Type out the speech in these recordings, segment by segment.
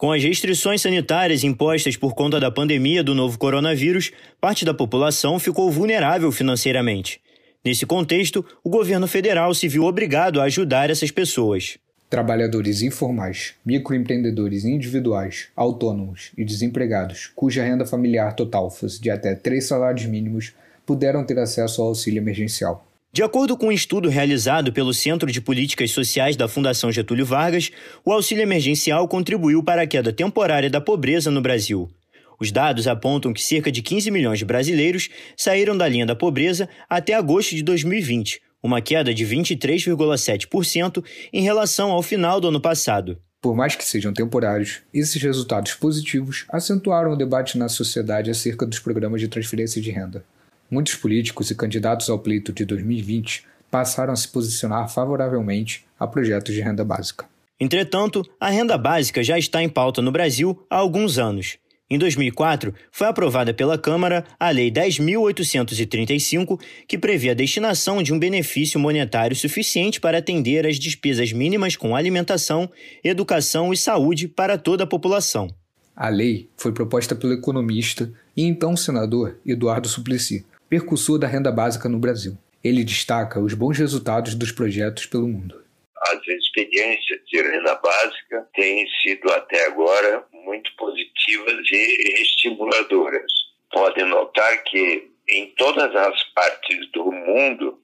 Com as restrições sanitárias impostas por conta da pandemia do novo coronavírus, parte da população ficou vulnerável financeiramente. Nesse contexto, o governo federal se viu obrigado a ajudar essas pessoas. Trabalhadores informais, microempreendedores individuais, autônomos e desempregados, cuja renda familiar total fosse de até três salários mínimos, puderam ter acesso ao auxílio emergencial. De acordo com um estudo realizado pelo Centro de Políticas Sociais da Fundação Getúlio Vargas, o auxílio emergencial contribuiu para a queda temporária da pobreza no Brasil. Os dados apontam que cerca de 15 milhões de brasileiros saíram da linha da pobreza até agosto de 2020, uma queda de 23,7% em relação ao final do ano passado. Por mais que sejam temporários, esses resultados positivos acentuaram o debate na sociedade acerca dos programas de transferência de renda. Muitos políticos e candidatos ao pleito de 2020 passaram a se posicionar favoravelmente a projetos de renda básica. Entretanto, a renda básica já está em pauta no Brasil há alguns anos. Em 2004, foi aprovada pela Câmara a Lei 10.835, que prevê a destinação de um benefício monetário suficiente para atender às despesas mínimas com alimentação, educação e saúde para toda a população. A lei foi proposta pelo economista e então senador Eduardo Suplicy, percussor da renda básica no Brasil. Ele destaca os bons resultados dos projetos pelo mundo. As experiências de renda básica têm sido até agora muito positivas e estimuladoras. Podem notar que em todas as partes do mundo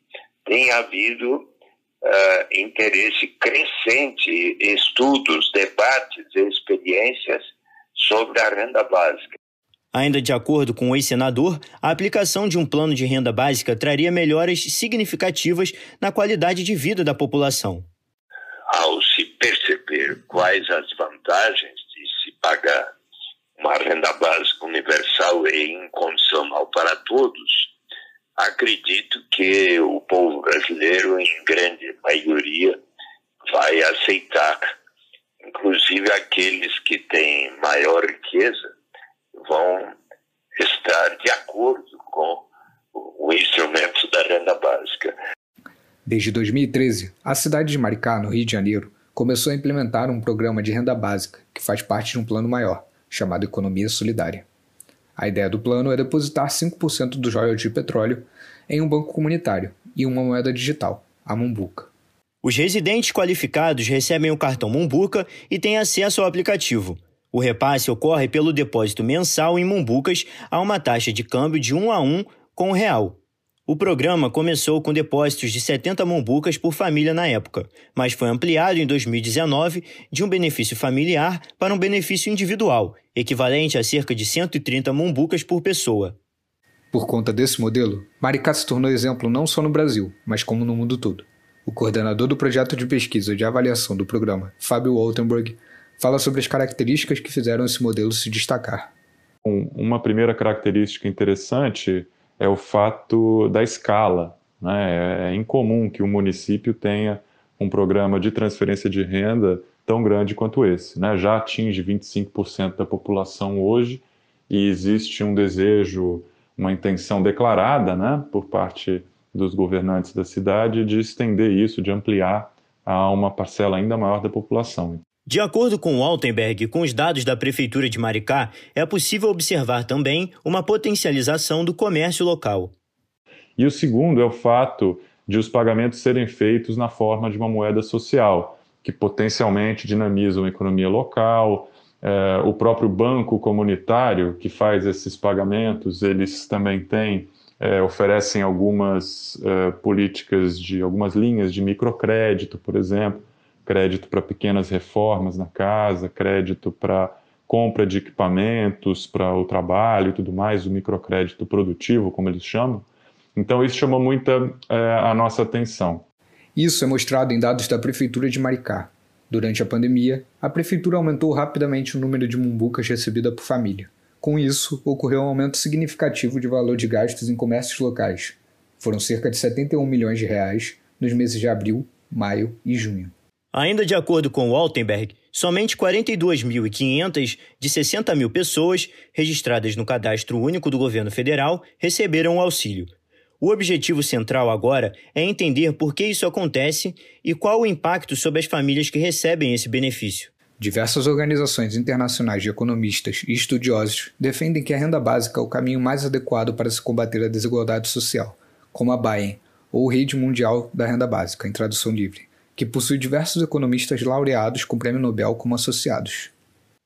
tem havido uh, interesse crescente, estudos, debates e experiências sobre a renda básica. Ainda de acordo com o ex-senador, a aplicação de um plano de renda básica traria melhoras significativas na qualidade de vida da população. Ao se perceber quais as vantagens de se pagar uma renda básica universal e incondicional para todos, acredito que o povo brasileiro, em grande maioria, vai aceitar, inclusive aqueles que têm maior riqueza vão estar de acordo com o instrumento da renda básica. Desde 2013, a cidade de Maricá, no Rio de Janeiro, começou a implementar um programa de renda básica que faz parte de um plano maior, chamado Economia Solidária. A ideia do plano é depositar 5% dos royalties de petróleo em um banco comunitário e uma moeda digital, a Mumbuca. Os residentes qualificados recebem o cartão Mumbuca e têm acesso ao aplicativo. O repasse ocorre pelo depósito mensal em Mumbucas a uma taxa de câmbio de 1 a 1 com o real. O programa começou com depósitos de 70 mumbucas por família na época, mas foi ampliado em 2019 de um benefício familiar para um benefício individual, equivalente a cerca de 130 mumbucas por pessoa. Por conta desse modelo, Maricá se tornou exemplo não só no Brasil, mas como no mundo todo. O coordenador do projeto de pesquisa de avaliação do programa, Fábio Waltenberg, fala sobre as características que fizeram esse modelo se destacar. Uma primeira característica interessante é o fato da escala. Né? É incomum que um município tenha um programa de transferência de renda tão grande quanto esse. Né? Já atinge 25% da população hoje e existe um desejo, uma intenção declarada né, por parte dos governantes da cidade de estender isso, de ampliar a uma parcela ainda maior da população. De acordo com Altenberg com os dados da Prefeitura de Maricá, é possível observar também uma potencialização do comércio local. E o segundo é o fato de os pagamentos serem feitos na forma de uma moeda social, que potencialmente dinamizam a economia local. É, o próprio banco comunitário que faz esses pagamentos, eles também têm, é, oferecem algumas é, políticas de algumas linhas de microcrédito, por exemplo, crédito para pequenas reformas na casa, crédito para compra de equipamentos para o trabalho e tudo mais, o microcrédito produtivo, como eles chamam. Então, isso chamou muita é, a nossa atenção. Isso é mostrado em dados da Prefeitura de Maricá. Durante a pandemia, a Prefeitura aumentou rapidamente o número de mumbucas recebida por família. Com isso, ocorreu um aumento significativo de valor de gastos em comércios locais. Foram cerca de 71 milhões de reais nos meses de abril, maio e junho. Ainda de acordo com Waltenberg, somente 42.500 de 60 mil pessoas registradas no Cadastro Único do Governo Federal receberam o auxílio. O objetivo central agora é entender por que isso acontece e qual o impacto sobre as famílias que recebem esse benefício. Diversas organizações internacionais de economistas e estudiosos defendem que a renda básica é o caminho mais adequado para se combater a desigualdade social, como a BAEN, ou Rede Mundial da Renda Básica, em tradução livre, que possui diversos economistas laureados com prêmio Nobel como associados.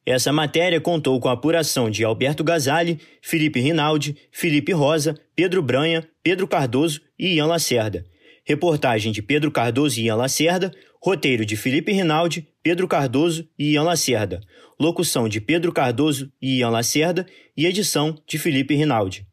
Essa matéria contou com a apuração de Alberto Gazali, Felipe Rinaldi, Felipe Rosa, Pedro Branha, Pedro Cardoso e Ian Lacerda. Reportagem de Pedro Cardoso e Ian Lacerda, roteiro de Felipe Rinaldi, Pedro Cardoso e Ian Lacerda, locução de Pedro Cardoso e Ian Lacerda e edição de Felipe Rinaldi.